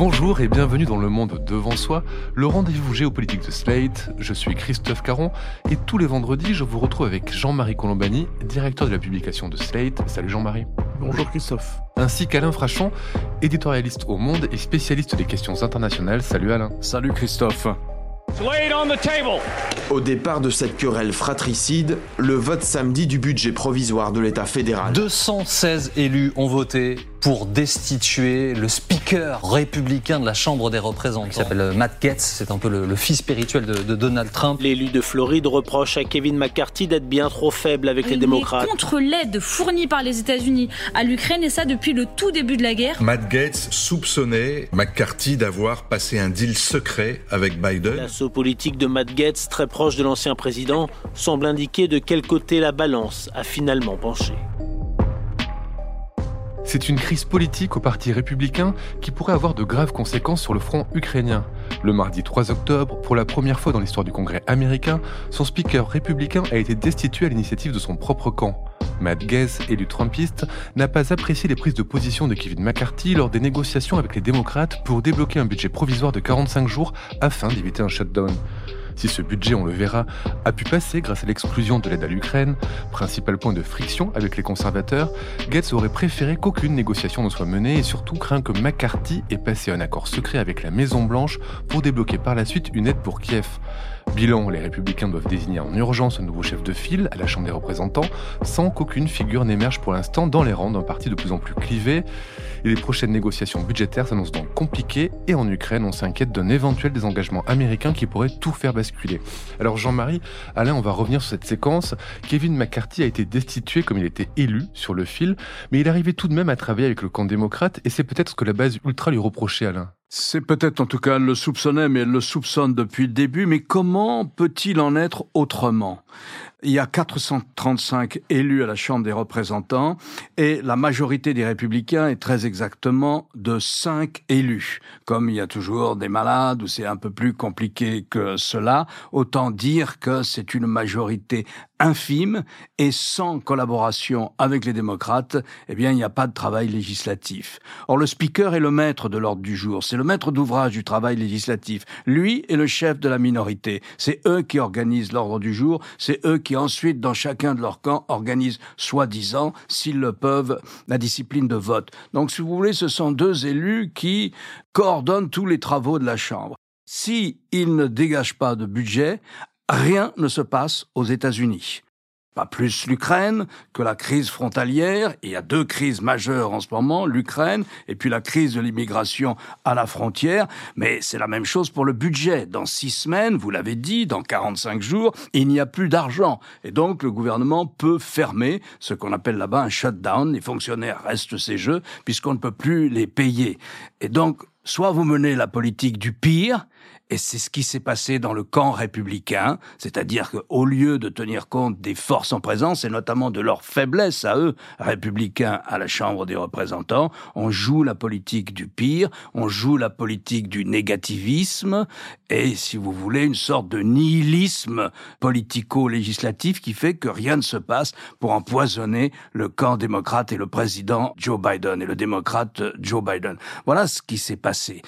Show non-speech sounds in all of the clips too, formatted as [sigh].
Bonjour et bienvenue dans le monde devant soi, le rendez-vous géopolitique de Slate. Je suis Christophe Caron et tous les vendredis, je vous retrouve avec Jean-Marie Colombani, directeur de la publication de Slate. Salut Jean-Marie. Bonjour Christophe. Ainsi qu'Alain Frachon, éditorialiste au Monde et spécialiste des questions internationales. Salut Alain. Salut Christophe. Au départ de cette querelle fratricide, le vote samedi du budget provisoire de l'État fédéral. 216 élus ont voté pour destituer le speaker républicain de la Chambre des représentants, qui s'appelle Matt Gaetz. C'est un peu le, fils spirituel de, Donald Trump. L'élu de Floride reproche à Kevin McCarthy d'être bien trop faible avec les démocrates. contre l'aide fournie par les États-Unis à l'Ukraine, et ça depuis le tout début de la guerre. Matt Gaetz soupçonnait McCarthy d'avoir passé un deal secret avec Biden. L'assaut politique de Matt Gaetz, très proche de l'ancien président, semble indiquer de quel côté la balance a finalement penché. C'est une crise politique au Parti républicain qui pourrait avoir de graves conséquences sur le front ukrainien. Le mardi 3 octobre, pour la première fois dans l'histoire du Congrès américain, son speaker républicain a été destitué à l'initiative de son propre camp. Matt Gaetz, élu trumpiste, n'a pas apprécié les prises de position de Kevin McCarthy lors des négociations avec les démocrates pour débloquer un budget provisoire de 45 jours afin d'éviter un shutdown. Si ce budget, on le verra, a pu passer grâce à l'exclusion de l'aide à l'Ukraine, principal point de friction avec les conservateurs, Gates aurait préféré qu'aucune négociation ne soit menée et surtout craint que McCarthy ait passé un accord secret avec la Maison Blanche pour débloquer par la suite une aide pour Kiev. Bilan, les républicains doivent désigner en urgence un nouveau chef de file à la Chambre des représentants, sans qu'aucune figure n'émerge pour l'instant dans les rangs d'un parti de plus en plus clivé. Et les prochaines négociations budgétaires s'annoncent donc compliquées, et en Ukraine, on s'inquiète d'un éventuel désengagement américain qui pourrait tout faire basculer. Alors Jean-Marie, Alain, on va revenir sur cette séquence. Kevin McCarthy a été destitué comme il était élu sur le fil, mais il arrivait tout de même à travailler avec le camp démocrate, et c'est peut-être ce que la base ultra lui reprochait, Alain. C'est peut-être en tout cas, elle le soupçonnait, mais elle le soupçonne depuis le début. Mais comment peut-il en être autrement? Il y a 435 élus à la Chambre des représentants et la majorité des républicains est très exactement de 5 élus. Comme il y a toujours des malades ou c'est un peu plus compliqué que cela, autant dire que c'est une majorité infime et sans collaboration avec les démocrates, eh bien, il n'y a pas de travail législatif. Or, le speaker est le maître de l'ordre du jour. C'est le maître d'ouvrage du travail législatif. Lui est le chef de la minorité. C'est eux qui organisent l'ordre du jour. C'est eux qui qui ensuite, dans chacun de leurs camps, organisent, soi-disant, s'ils le peuvent, la discipline de vote. Donc, si vous voulez, ce sont deux élus qui coordonnent tous les travaux de la Chambre. Si ne dégagent pas de budget, rien ne se passe aux États-Unis. Pas plus l'Ukraine que la crise frontalière. Il y a deux crises majeures en ce moment, l'Ukraine et puis la crise de l'immigration à la frontière. Mais c'est la même chose pour le budget. Dans six semaines, vous l'avez dit, dans 45 jours, il n'y a plus d'argent. Et donc le gouvernement peut fermer ce qu'on appelle là-bas un shutdown. Les fonctionnaires restent ces jeux puisqu'on ne peut plus les payer. Et donc, soit vous menez la politique du pire, et c'est ce qui s'est passé dans le camp républicain, c'est-à-dire qu'au lieu de tenir compte des forces en présence, et notamment de leur faiblesse à eux, républicains à la Chambre des représentants, on joue la politique du pire, on joue la politique du négativisme, et si vous voulez, une sorte de nihilisme politico-législatif qui fait que rien ne se passe pour empoisonner le camp démocrate et le président Joe Biden, et le démocrate Joe Biden. Voilà ce qui s'est passé.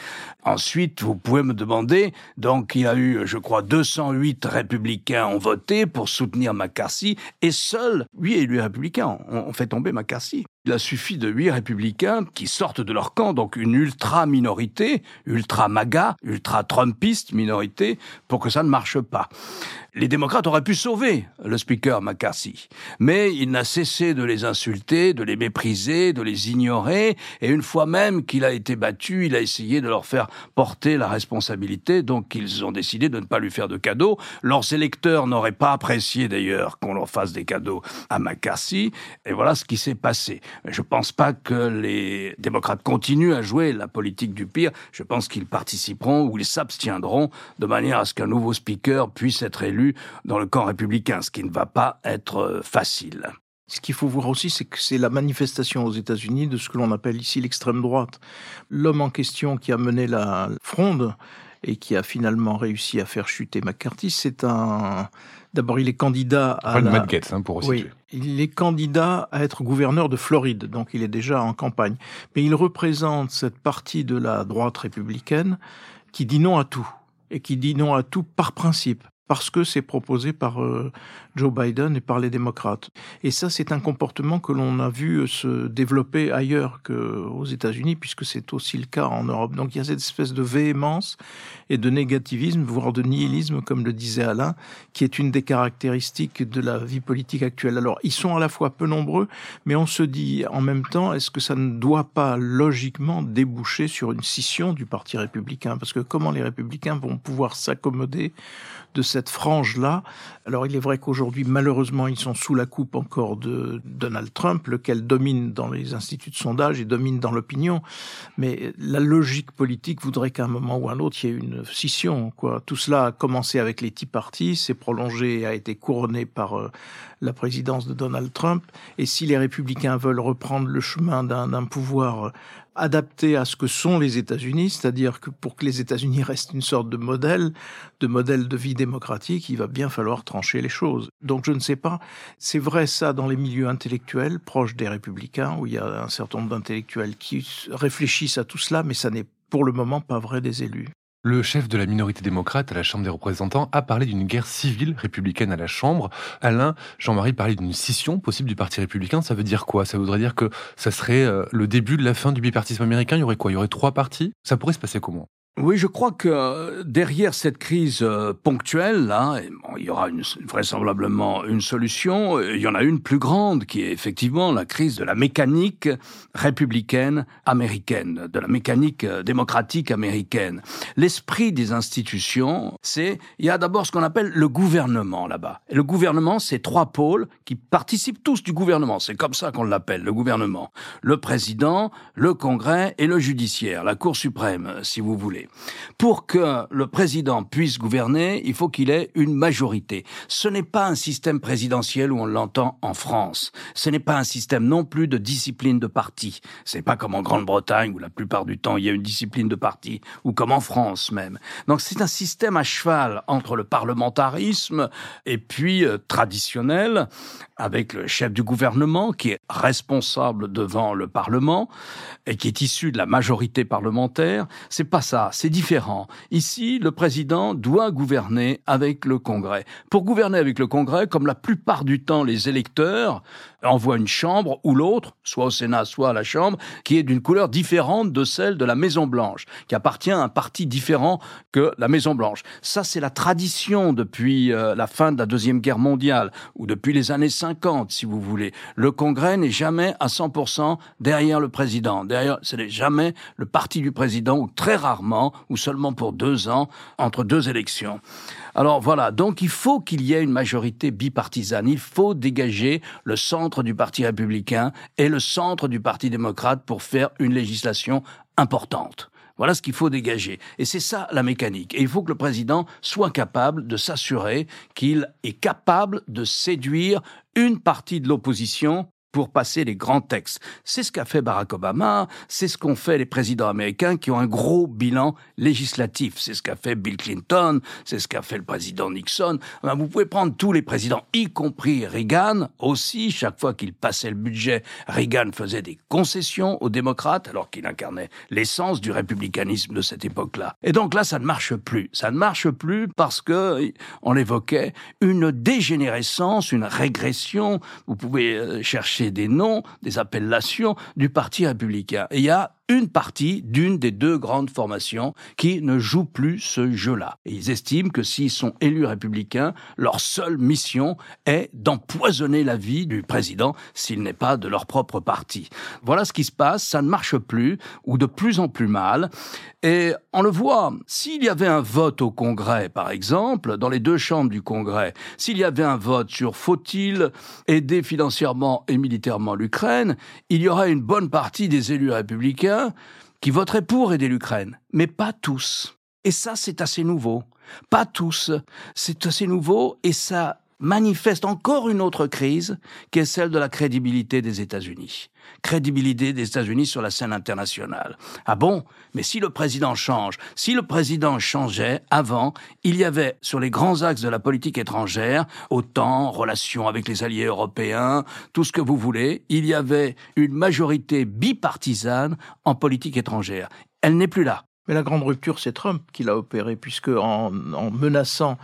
Ensuite, vous pouvez me demander donc il y a eu, je crois, 208 républicains ont voté pour soutenir McCarthy et seuls 8 élus républicains ont fait tomber McCarthy. Il a suffi de huit républicains qui sortent de leur camp, donc une ultra-minorité, ultra-MAGA, ultra-Trumpiste minorité, pour que ça ne marche pas. Les démocrates auraient pu sauver le speaker McCarthy, mais il n'a cessé de les insulter, de les mépriser, de les ignorer, et une fois même qu'il a été battu, il a essayé de leur faire porter la responsabilité, donc ils ont décidé de ne pas lui faire de cadeaux. Leurs électeurs n'auraient pas apprécié d'ailleurs qu'on leur fasse des cadeaux à McCarthy, et voilà ce qui s'est passé. Je ne pense pas que les démocrates continuent à jouer la politique du pire. Je pense qu'ils participeront ou ils s'abstiendront de manière à ce qu'un nouveau speaker puisse être élu dans le camp républicain, ce qui ne va pas être euh, facile. Ce qu'il faut voir aussi, c'est que c'est la manifestation aux États-Unis de ce que l'on appelle ici l'extrême droite. L'homme en question qui a mené la fronde et qui a finalement réussi à faire chuter McCarthy, c'est un, D'abord, il est candidat à. La... Matt Gaetz, hein, pour oui, il est candidat à être gouverneur de Floride, donc il est déjà en campagne. Mais il représente cette partie de la droite républicaine qui dit non à tout et qui dit non à tout par principe parce que c'est proposé par euh, Joe Biden et par les démocrates. Et ça, c'est un comportement que l'on a vu se développer ailleurs qu'aux États-Unis, puisque c'est aussi le cas en Europe. Donc il y a cette espèce de véhémence et de négativisme, voire de nihilisme, comme le disait Alain, qui est une des caractéristiques de la vie politique actuelle. Alors, ils sont à la fois peu nombreux, mais on se dit en même temps, est-ce que ça ne doit pas logiquement déboucher sur une scission du Parti républicain? Parce que comment les républicains vont pouvoir s'accommoder de cette frange-là Alors, il est vrai qu'aujourd'hui, malheureusement, ils sont sous la coupe encore de Donald Trump, lequel domine dans les instituts de sondage et domine dans l'opinion. Mais la logique politique voudrait qu'à un moment ou à un autre, il y ait une scission. Quoi. Tout cela a commencé avec les Tea Party, s'est prolongé et a été couronné par euh, la présidence de Donald Trump. Et si les républicains veulent reprendre le chemin d'un pouvoir adapté à ce que sont les États-Unis, c'est-à-dire que pour que les États-Unis restent une sorte de modèle, de modèle de vie démocratique, il va bien falloir trancher les choses. Donc je ne sais pas, c'est vrai ça dans les milieux intellectuels proches des républicains, où il y a un certain nombre d'intellectuels qui réfléchissent à tout cela, mais ça n'est pour le moment pas vrai des élus. Le chef de la minorité démocrate à la Chambre des représentants a parlé d'une guerre civile républicaine à la Chambre. Alain, Jean-Marie parlait d'une scission possible du Parti républicain. Ça veut dire quoi? Ça voudrait dire que ça serait euh, le début de la fin du bipartisme américain? Il y aurait quoi? Il y aurait trois partis? Ça pourrait se passer comment? Oui, je crois que euh, derrière cette crise euh, ponctuelle, là, il y aura une, vraisemblablement une solution. Il y en a une plus grande, qui est effectivement la crise de la mécanique républicaine américaine, de la mécanique euh, démocratique américaine. L'esprit des institutions, c'est il y a d'abord ce qu'on appelle le gouvernement là-bas. Le gouvernement, c'est trois pôles qui participent tous du gouvernement. C'est comme ça qu'on l'appelle, le gouvernement. Le président, le Congrès et le judiciaire, la Cour suprême, si vous voulez. Pour que le président puisse gouverner, il faut qu'il ait une majorité. Ce n'est pas un système présidentiel où on l'entend en France. Ce n'est pas un système non plus de discipline de parti. C'est pas comme en Grande-Bretagne où la plupart du temps il y a une discipline de parti, ou comme en France même. Donc c'est un système à cheval entre le parlementarisme et puis euh, traditionnel, avec le chef du gouvernement qui est responsable devant le Parlement et qui est issu de la majorité parlementaire. C'est pas ça c'est différent. Ici, le président doit gouverner avec le Congrès. Pour gouverner avec le Congrès, comme la plupart du temps les électeurs envoient une chambre ou l'autre, soit au Sénat, soit à la Chambre, qui est d'une couleur différente de celle de la Maison Blanche, qui appartient à un parti différent que la Maison Blanche. Ça, c'est la tradition depuis euh, la fin de la Deuxième Guerre mondiale, ou depuis les années 50, si vous voulez. Le Congrès n'est jamais à 100% derrière le président. Derrière, ce n'est jamais le parti du président, ou très rarement ou seulement pour deux ans entre deux élections. Alors voilà, donc il faut qu'il y ait une majorité bipartisane. Il faut dégager le centre du Parti républicain et le centre du Parti démocrate pour faire une législation importante. Voilà ce qu'il faut dégager. Et c'est ça la mécanique. Et il faut que le président soit capable de s'assurer qu'il est capable de séduire une partie de l'opposition pour passer les grands textes. C'est ce qu'a fait Barack Obama, c'est ce qu'ont fait les présidents américains qui ont un gros bilan législatif. C'est ce qu'a fait Bill Clinton, c'est ce qu'a fait le président Nixon. vous pouvez prendre tous les présidents, y compris Reagan aussi. Chaque fois qu'il passait le budget, Reagan faisait des concessions aux démocrates alors qu'il incarnait l'essence du républicanisme de cette époque-là. Et donc là, ça ne marche plus. Ça ne marche plus parce que, on l'évoquait, une dégénérescence, une régression. Vous pouvez euh, des noms, des appellations du Parti républicain. Et il y a une partie d'une des deux grandes formations qui ne joue plus ce jeu-là. Ils estiment que s'ils sont élus républicains, leur seule mission est d'empoisonner la vie du président s'il n'est pas de leur propre parti. Voilà ce qui se passe, ça ne marche plus, ou de plus en plus mal. Et on le voit, s'il y avait un vote au Congrès, par exemple, dans les deux chambres du Congrès, s'il y avait un vote sur faut-il aider financièrement et militairement l'Ukraine, il y aurait une bonne partie des élus républicains qui voteraient pour aider l'Ukraine, mais pas tous. Et ça, c'est assez nouveau. Pas tous. C'est assez nouveau et ça manifeste encore une autre crise, qui est celle de la crédibilité des États-Unis. Crédibilité des États-Unis sur la scène internationale. Ah bon? Mais si le président change, si le président changeait avant, il y avait sur les grands axes de la politique étrangère, autant relations avec les alliés européens, tout ce que vous voulez, il y avait une majorité bipartisane en politique étrangère. Elle n'est plus là. Mais la grande rupture, c'est Trump qui l'a opéré, puisque en menaçant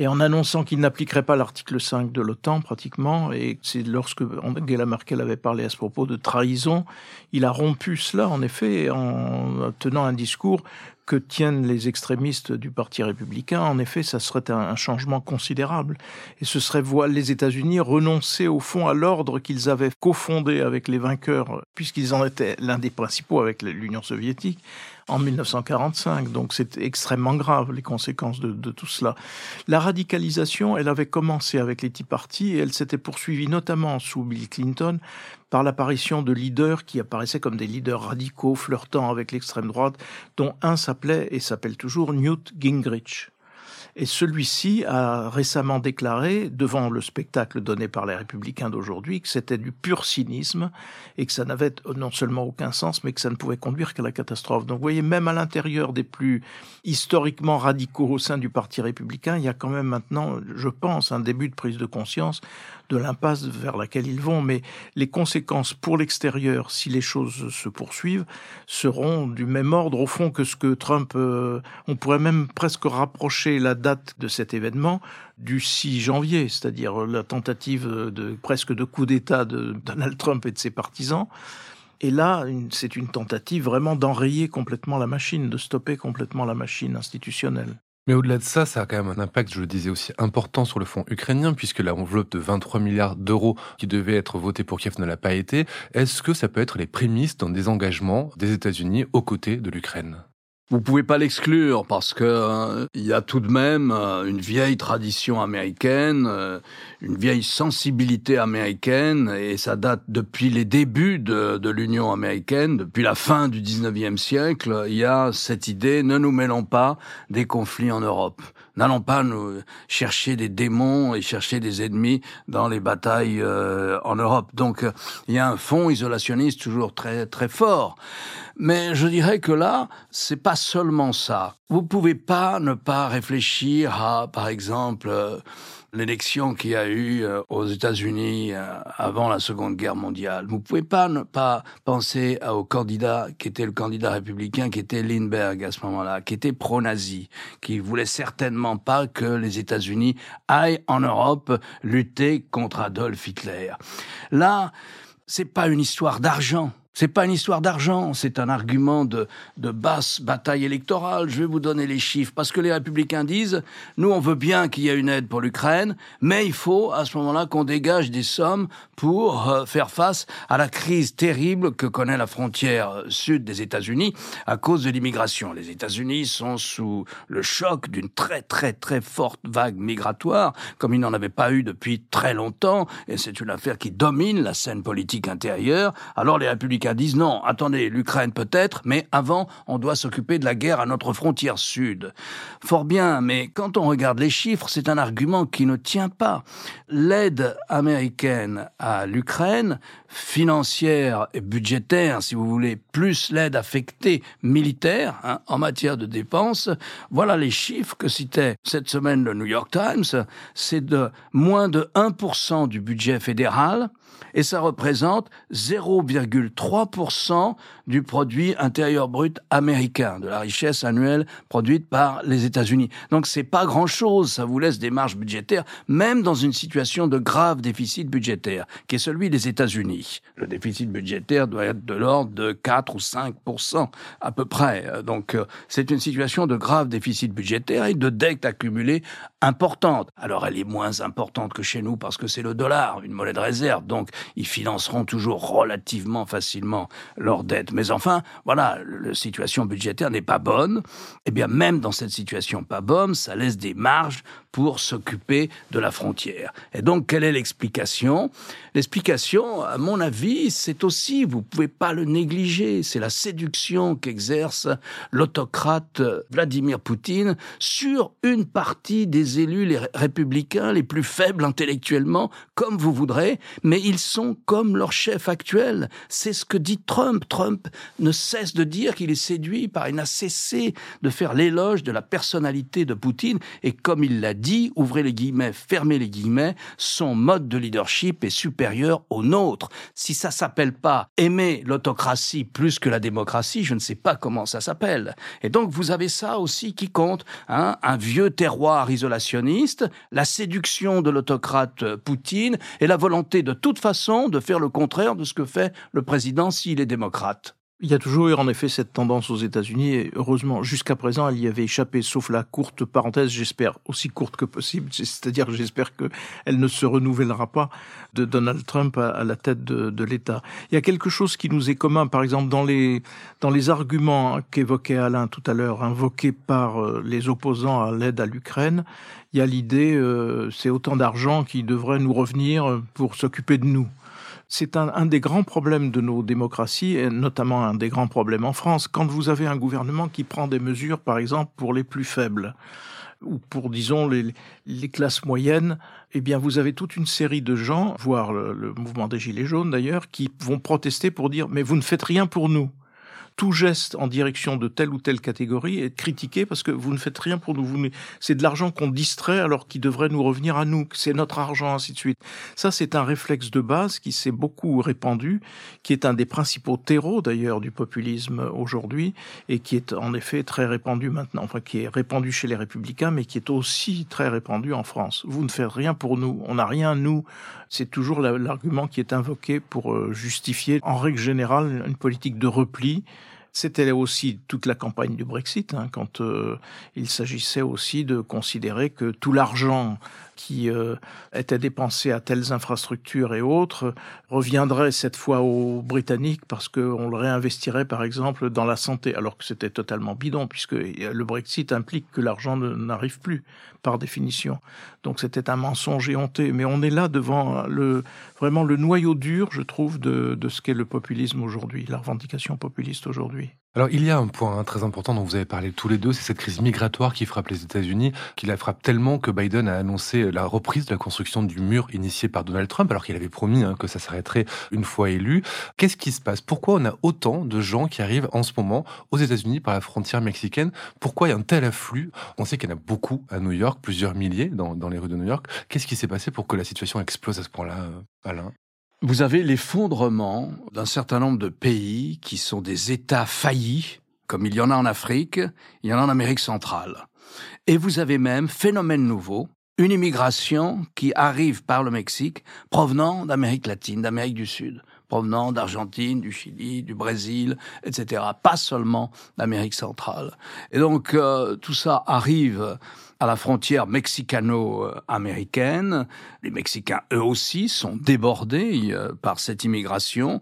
et en annonçant qu'il n'appliquerait pas l'article 5 de l'OTAN pratiquement, et c'est lorsque Angela Merkel avait parlé à ce propos de trahison, il a rompu cela en effet en tenant un discours que tiennent les extrémistes du Parti républicain, en effet, ça serait un, changement considérable. Et ce serait voir les États-Unis renoncer au fond à l'ordre qu'ils avaient cofondé avec les vainqueurs, puisqu'ils en étaient l'un des principaux avec l'Union soviétique en 1945. Donc c'est extrêmement grave les conséquences de, de, tout cela. La radicalisation, elle avait commencé avec les Tea Party et elle s'était poursuivie notamment sous Bill Clinton par l'apparition de leaders qui apparaissaient comme des leaders radicaux flirtant avec l'extrême droite, dont un s'appelait et s'appelle toujours Newt Gingrich. Et celui-ci a récemment déclaré, devant le spectacle donné par les républicains d'aujourd'hui, que c'était du pur cynisme et que ça n'avait non seulement aucun sens, mais que ça ne pouvait conduire qu'à la catastrophe. Donc vous voyez, même à l'intérieur des plus historiquement radicaux au sein du Parti républicain, il y a quand même maintenant, je pense, un début de prise de conscience de l'impasse vers laquelle ils vont. Mais les conséquences pour l'extérieur, si les choses se poursuivent, seront du même ordre au fond que ce que Trump... Euh, on pourrait même presque rapprocher la de cet événement du 6 janvier, c'est-à-dire la tentative de presque de coup d'État de Donald Trump et de ses partisans. Et là, c'est une tentative vraiment d'enrayer complètement la machine, de stopper complètement la machine institutionnelle. Mais au-delà de ça, ça a quand même un impact, je le disais aussi, important sur le fonds ukrainien, puisque la enveloppe de 23 milliards d'euros qui devait être votée pour Kiev ne l'a pas été. Est-ce que ça peut être les prémices d'un désengagement des États-Unis aux côtés de l'Ukraine? Vous pouvez pas l'exclure parce que euh, il y a tout de même euh, une vieille tradition américaine, euh, une vieille sensibilité américaine et ça date depuis les débuts de, de l'Union américaine, depuis la fin du 19e siècle. Il y a cette idée ne nous mêlons pas des conflits en Europe. N'allons pas nous chercher des démons et chercher des ennemis dans les batailles en Europe. Donc il y a un fond isolationniste toujours très très fort. Mais je dirais que là, c'est pas seulement ça. Vous pouvez pas ne pas réfléchir à, par exemple, euh, l'élection qu'il y a eu euh, aux États-Unis euh, avant la Seconde Guerre mondiale. Vous pouvez pas ne pas penser au candidat qui était le candidat républicain, qui était Lindbergh à ce moment-là, qui était pro-nazi, qui voulait certainement pas que les États-Unis aillent en Europe lutter contre Adolf Hitler. Là, c'est pas une histoire d'argent. C'est pas une histoire d'argent, c'est un argument de, de basse bataille électorale. Je vais vous donner les chiffres parce que les républicains disent nous on veut bien qu'il y ait une aide pour l'Ukraine, mais il faut à ce moment-là qu'on dégage des sommes pour euh, faire face à la crise terrible que connaît la frontière euh, sud des États-Unis à cause de l'immigration. Les États-Unis sont sous le choc d'une très très très forte vague migratoire comme ils n'en avaient pas eu depuis très longtemps et c'est une affaire qui domine la scène politique intérieure. Alors les républicains disent non, attendez, l'Ukraine peut-être, mais avant, on doit s'occuper de la guerre à notre frontière sud. Fort bien, mais quand on regarde les chiffres, c'est un argument qui ne tient pas. L'aide américaine à l'Ukraine, financière et budgétaire, si vous voulez, plus l'aide affectée militaire hein, en matière de dépenses, voilà les chiffres que citait cette semaine le New York Times. C'est de moins de 1% du budget fédéral et ça représente 0,3% du produit intérieur brut américain, de la richesse annuelle produite par les États-Unis. Donc c'est pas grand-chose, ça vous laisse des marges budgétaires, même dans une situation de grave déficit budgétaire, qui est celui des États-Unis. Le déficit budgétaire doit être de l'ordre de 4 ou 5% à peu près. Donc euh, c'est une situation de grave déficit budgétaire et de dette accumulée importante. Alors elle est moins importante que chez nous parce que c'est le dollar, une monnaie de réserve, ils financeront toujours relativement facilement facilement leur dette. Mais enfin, voilà, la situation budgétaire n'est pas bonne. Eh bien, même dans cette situation pas bonne, ça laisse des marges pour s'occuper de la frontière. Et donc, quelle est l'explication? L'explication, à mon avis, c'est aussi, vous pouvez pas le négliger, c'est la séduction qu'exerce l'autocrate Vladimir Poutine sur une partie des élus les républicains les plus faibles intellectuellement, comme vous voudrez, mais ils sont comme leur chef actuel. C'est ce que dit Trump. Trump ne cesse de dire qu'il est séduit par, il n'a cessé de faire l'éloge de la personnalité de Poutine, et comme il l'a dit, ouvrez les guillemets, fermez les guillemets, son mode de leadership est supérieur au nôtre. Si ça s'appelle pas aimer l'autocratie plus que la démocratie, je ne sais pas comment ça s'appelle. Et donc vous avez ça aussi qui compte, hein, un vieux terroir isolationniste, la séduction de l'autocrate Poutine et la volonté de toute façon de faire le contraire de ce que fait le président s'il est démocrate. Il y a toujours eu en effet cette tendance aux États-Unis et heureusement jusqu'à présent elle y avait échappé sauf la courte parenthèse j'espère aussi courte que possible [laughs] c'est-à-dire j'espère que elle ne se renouvellera pas de Donald Trump à, la tête de, de l'État. Il y a quelque chose qui nous est commun par exemple dans les dans les arguments qu'évoquait Alain tout à l'heure invoqués par euh, les opposants à l'aide à l'Ukraine il y a l'idée euh, c'est autant d'argent qui devrait nous revenir pour s'occuper de nous c'est un, des grands problèmes de nos démocraties, et notamment un des grands problèmes en France, quand vous avez un gouvernement qui prend des mesures, par exemple, pour les plus faibles ou pour, disons, les, classes moyennes, eh bien, vous avez toute une série de gens, voire le mouvement des Gilets jaunes d'ailleurs, qui vont protester pour dire, mais vous ne faites rien pour nous tout geste en direction de telle ou telle catégorie est critiqué parce que vous ne faites rien pour nous. C'est de l'argent qu'on distrait alors qu'il devrait nous revenir à nous. C'est notre argent, ainsi de suite. Ça, c'est un réflexe de base qui s'est beaucoup répandu, qui est un des principaux terreaux d'ailleurs du populisme aujourd'hui et qui est en effet très répandu maintenant. Enfin, qui est répandu chez les républicains, mais qui est aussi très répandu en France. Vous ne faites rien pour nous. On n'a rien, nous. C'est toujours l'argument qui est invoqué pour euh, justifier, en règle générale, une politique de repli c'était aussi toute la campagne du Brexit, hein, quand euh, il s'agissait aussi de considérer que tout l'argent qui euh, était dépensé à telles infrastructures et autres reviendrait cette fois aux Britanniques parce qu'on le réinvestirait par exemple dans la santé, alors que c'était totalement bidon, puisque le Brexit implique que l'argent n'arrive plus par définition. Donc c'était un mensonge éhonté. Mais on est là devant le, vraiment le noyau dur, je trouve, de, de ce qu'est le populisme aujourd'hui, la revendication populiste aujourd'hui. Alors il y a un point très important dont vous avez parlé tous les deux, c'est cette crise migratoire qui frappe les États-Unis, qui la frappe tellement que Biden a annoncé la reprise de la construction du mur initié par Donald Trump, alors qu'il avait promis hein, que ça s'arrêterait une fois élu. Qu'est-ce qui se passe? Pourquoi on a autant de gens qui arrivent en ce moment aux États-Unis par la frontière mexicaine? Pourquoi il y a un tel afflux? On sait qu'il y en a beaucoup à New York, plusieurs milliers dans, les rues de New York. Qu'est-ce qui s'est passé pour que la situation explose à ce point-là, Alain? Vous avez l'effondrement d'un certain nombre de pays qui sont des États faillis, comme il y en a en Afrique, il y en a en Amérique centrale. Et vous avez même, phénomène nouveau, une immigration qui arrive par le Mexique provenant d'Amérique latine, d'Amérique du Sud, provenant d'Argentine, du Chili, du Brésil, etc. Pas seulement d'Amérique centrale. Et donc euh, tout ça arrive à la frontière mexicano-américaine. Les Mexicains, eux aussi, sont débordés euh, par cette immigration.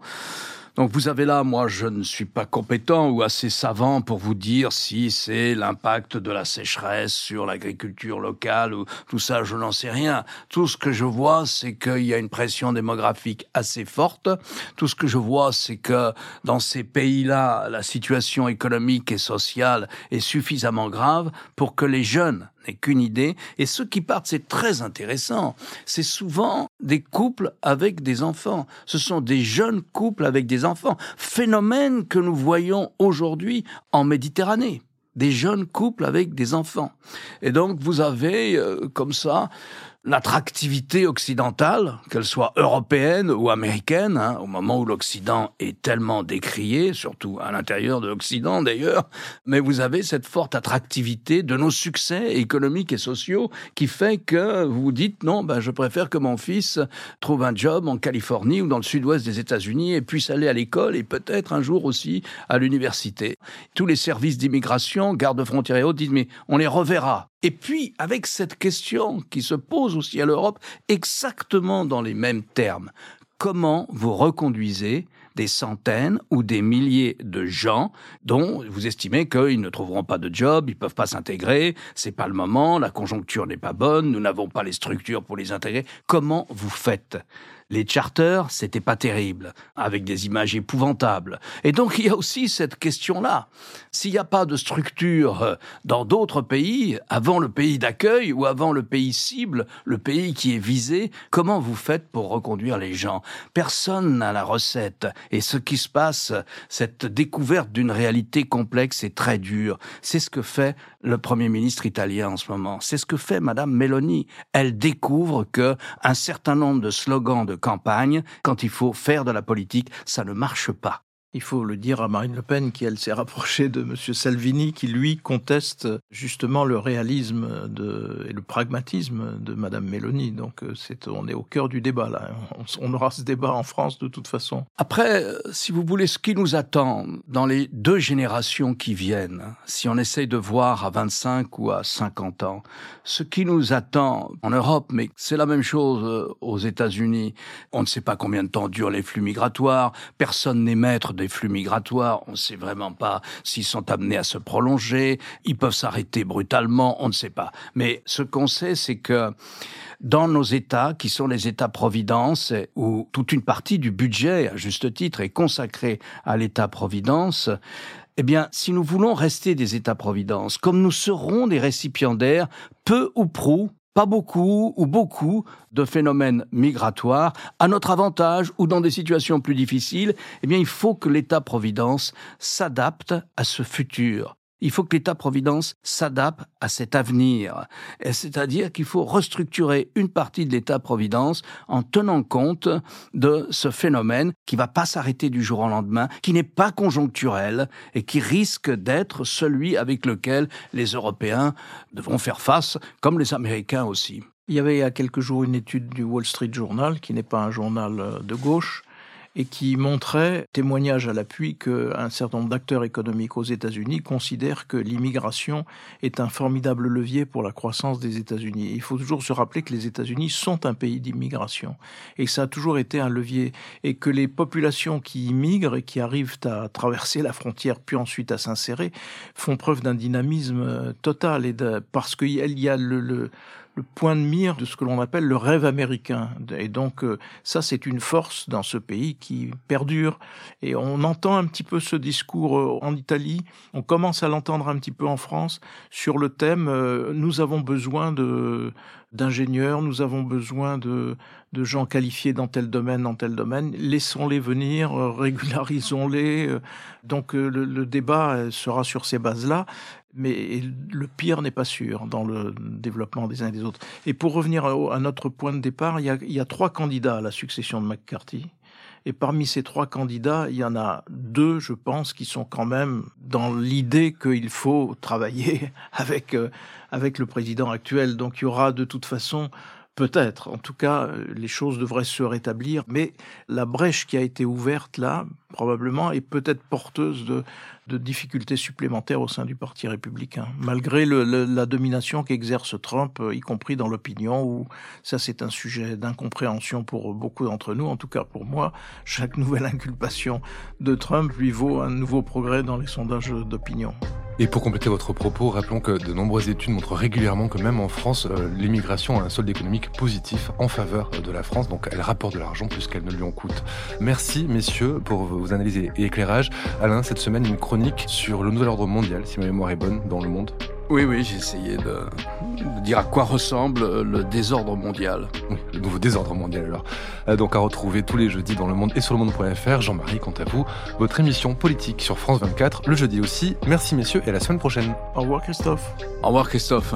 Donc vous avez là, moi je ne suis pas compétent ou assez savant pour vous dire si c'est l'impact de la sécheresse sur l'agriculture locale ou tout ça, je n'en sais rien. Tout ce que je vois, c'est qu'il y a une pression démographique assez forte. Tout ce que je vois, c'est que dans ces pays-là, la situation économique et sociale est suffisamment grave pour que les jeunes n'est qu'une idée. Et ceux qui partent, c'est très intéressant. C'est souvent des couples avec des enfants. Ce sont des jeunes couples avec des enfants. Phénomène que nous voyons aujourd'hui en Méditerranée. Des jeunes couples avec des enfants. Et donc vous avez euh, comme ça l'attractivité occidentale, qu'elle soit européenne ou américaine, hein, au moment où l'Occident est tellement décrié, surtout à l'intérieur de l'Occident d'ailleurs, mais vous avez cette forte attractivité de nos succès économiques et sociaux qui fait que vous dites non, ben, je préfère que mon fils trouve un job en Californie ou dans le sud-ouest des États-Unis et puisse aller à l'école et peut-être un jour aussi à l'université. Tous les services d'immigration, garde frontières et autres disent mais on les reverra. Et puis, avec cette question qui se pose aussi à l'Europe, exactement dans les mêmes termes, comment vous reconduisez des centaines ou des milliers de gens dont vous estimez qu'ils ne trouveront pas de job, ils peuvent pas s'intégrer, c'est pas le moment, la conjoncture n'est pas bonne, nous n'avons pas les structures pour les intégrer. Comment vous faites? Les charters, c'était pas terrible, avec des images épouvantables. Et donc il y a aussi cette question-là. S'il n'y a pas de structure euh, dans d'autres pays, avant le pays d'accueil ou avant le pays cible, le pays qui est visé, comment vous faites pour reconduire les gens? Personne n'a la recette. Et ce qui se passe, cette découverte d'une réalité complexe et très dure, c'est ce que fait le Premier ministre italien en ce moment. C'est ce que fait Madame Meloni. Elle découvre que un certain nombre de slogans de campagne, quand il faut faire de la politique, ça ne marche pas. Il faut le dire à Marine Le Pen, qui elle s'est rapprochée de M. Salvini, qui lui conteste justement le réalisme et le pragmatisme de Mme Mélanie. Donc euh, on est au cœur du débat là. On, aura ce débat en France de toute façon. Après, euh, si vous voulez, ce qui nous attend dans les deux générations qui viennent, si on essaye de voir à 25 ou à 50 ans, ce qui nous attend en Europe, mais c'est la même chose euh, aux États-Unis. On ne sait pas combien de temps durent les flux migratoires. Personne n'est maître des flux migratoires. On ne sait vraiment pas s'ils sont amenés à se prolonger. Ils peuvent s'arrêter brutalement. On ne sait pas. Mais ce qu'on sait, c'est que dans nos États, qui sont les États-providence, où toute une partie du budget, à juste titre, est consacrée à l'État-providence, eh bien, si nous voulons rester des États-providence, comme nous serons des récipiendaires, peu ou prou pas beaucoup ou beaucoup de phénomènes migratoires à notre avantage ou dans des situations plus difficiles, eh bien, il faut que l'État-providence s'adapte à ce futur. Il faut que l'État-providence s'adapte à cet avenir. C'est-à-dire qu'il faut restructurer une partie de l'État-providence en tenant compte de ce phénomène qui va pas s'arrêter du jour au lendemain, qui n'est pas conjoncturel et qui risque d'être celui avec lequel les Européens devront faire face, comme les Américains aussi. Il y avait il y a quelques jours une étude du Wall Street Journal, qui n'est pas un journal de gauche, et qui montrait, témoignage à l'appui, qu'un certain nombre d'acteurs économiques aux États-Unis considèrent que l'immigration est un formidable levier pour la croissance des États-Unis. Il faut toujours se rappeler que les États-Unis sont un pays d'immigration. Et ça a toujours été un levier. Et que les populations qui immigrent et qui arrivent à traverser la frontière puis ensuite à s'insérer font preuve d'un dynamisme total. Et parce qu'il y a le, le le point de mire de ce que l'on appelle le rêve américain. Et donc euh, ça, c'est une force dans ce pays qui perdure. Et on entend un petit peu ce discours euh, en Italie, on commence à l'entendre un petit peu en France sur le thème euh, nous avons besoin de d'ingénieurs, nous avons besoin de, de gens qualifiés dans tel domaine, dans tel domaine. Laissons-les venir, [laughs] régularisons-les. Donc le, le, débat sera sur ces bases-là mais le pire n'est pas sûr dans le développement des uns et des autres. Et pour revenir à notre point de départ, il y a, trois candidats à la succession de McCarthy. Et parmi ces trois candidats, il y en a deux, je pense, qui sont quand même dans l'idée qu'il faut travailler [laughs] avec, euh, avec le président actuel. Donc il y aura de toute façon Peut-être. En tout cas, les choses devraient se rétablir. Mais la brèche qui a été ouverte là, probablement, est peut-être porteuse de, de, difficultés supplémentaires au sein du Parti républicain, malgré le, la domination qu'exerce Trump, y compris dans l'opinion, où ça c'est un sujet d'incompréhension pour beaucoup d'entre nous, en tout cas pour moi. Chaque nouvelle inculpation de Trump lui vaut un nouveau progrès dans les sondages d'opinion. Et pour compléter votre propos, rappelons que de nombreuses études montrent régulièrement que même en France, euh, l'immigration a un solde économique positif en faveur de la France, donc elle rapporte de l'argent plus qu'elle ne lui en coûte. Merci messieurs pour vos analyses et éclairages. Alain, cette semaine, une chronique sur le nouvel ordre mondial, si ma mémoire est bonne, dans le monde. Oui, oui, j'ai essayé de, dire à quoi ressemble le désordre mondial. Oui, le nouveau désordre mondial alors. Euh, donc à retrouver tous les jeudis dans le monde et sur le monde.fr. Jean-Marie, quant à vous, votre émission politique sur France 24, le jeudi aussi. Merci messieurs et à la semaine prochaine. Au revoir Christophe. Au revoir Christophe.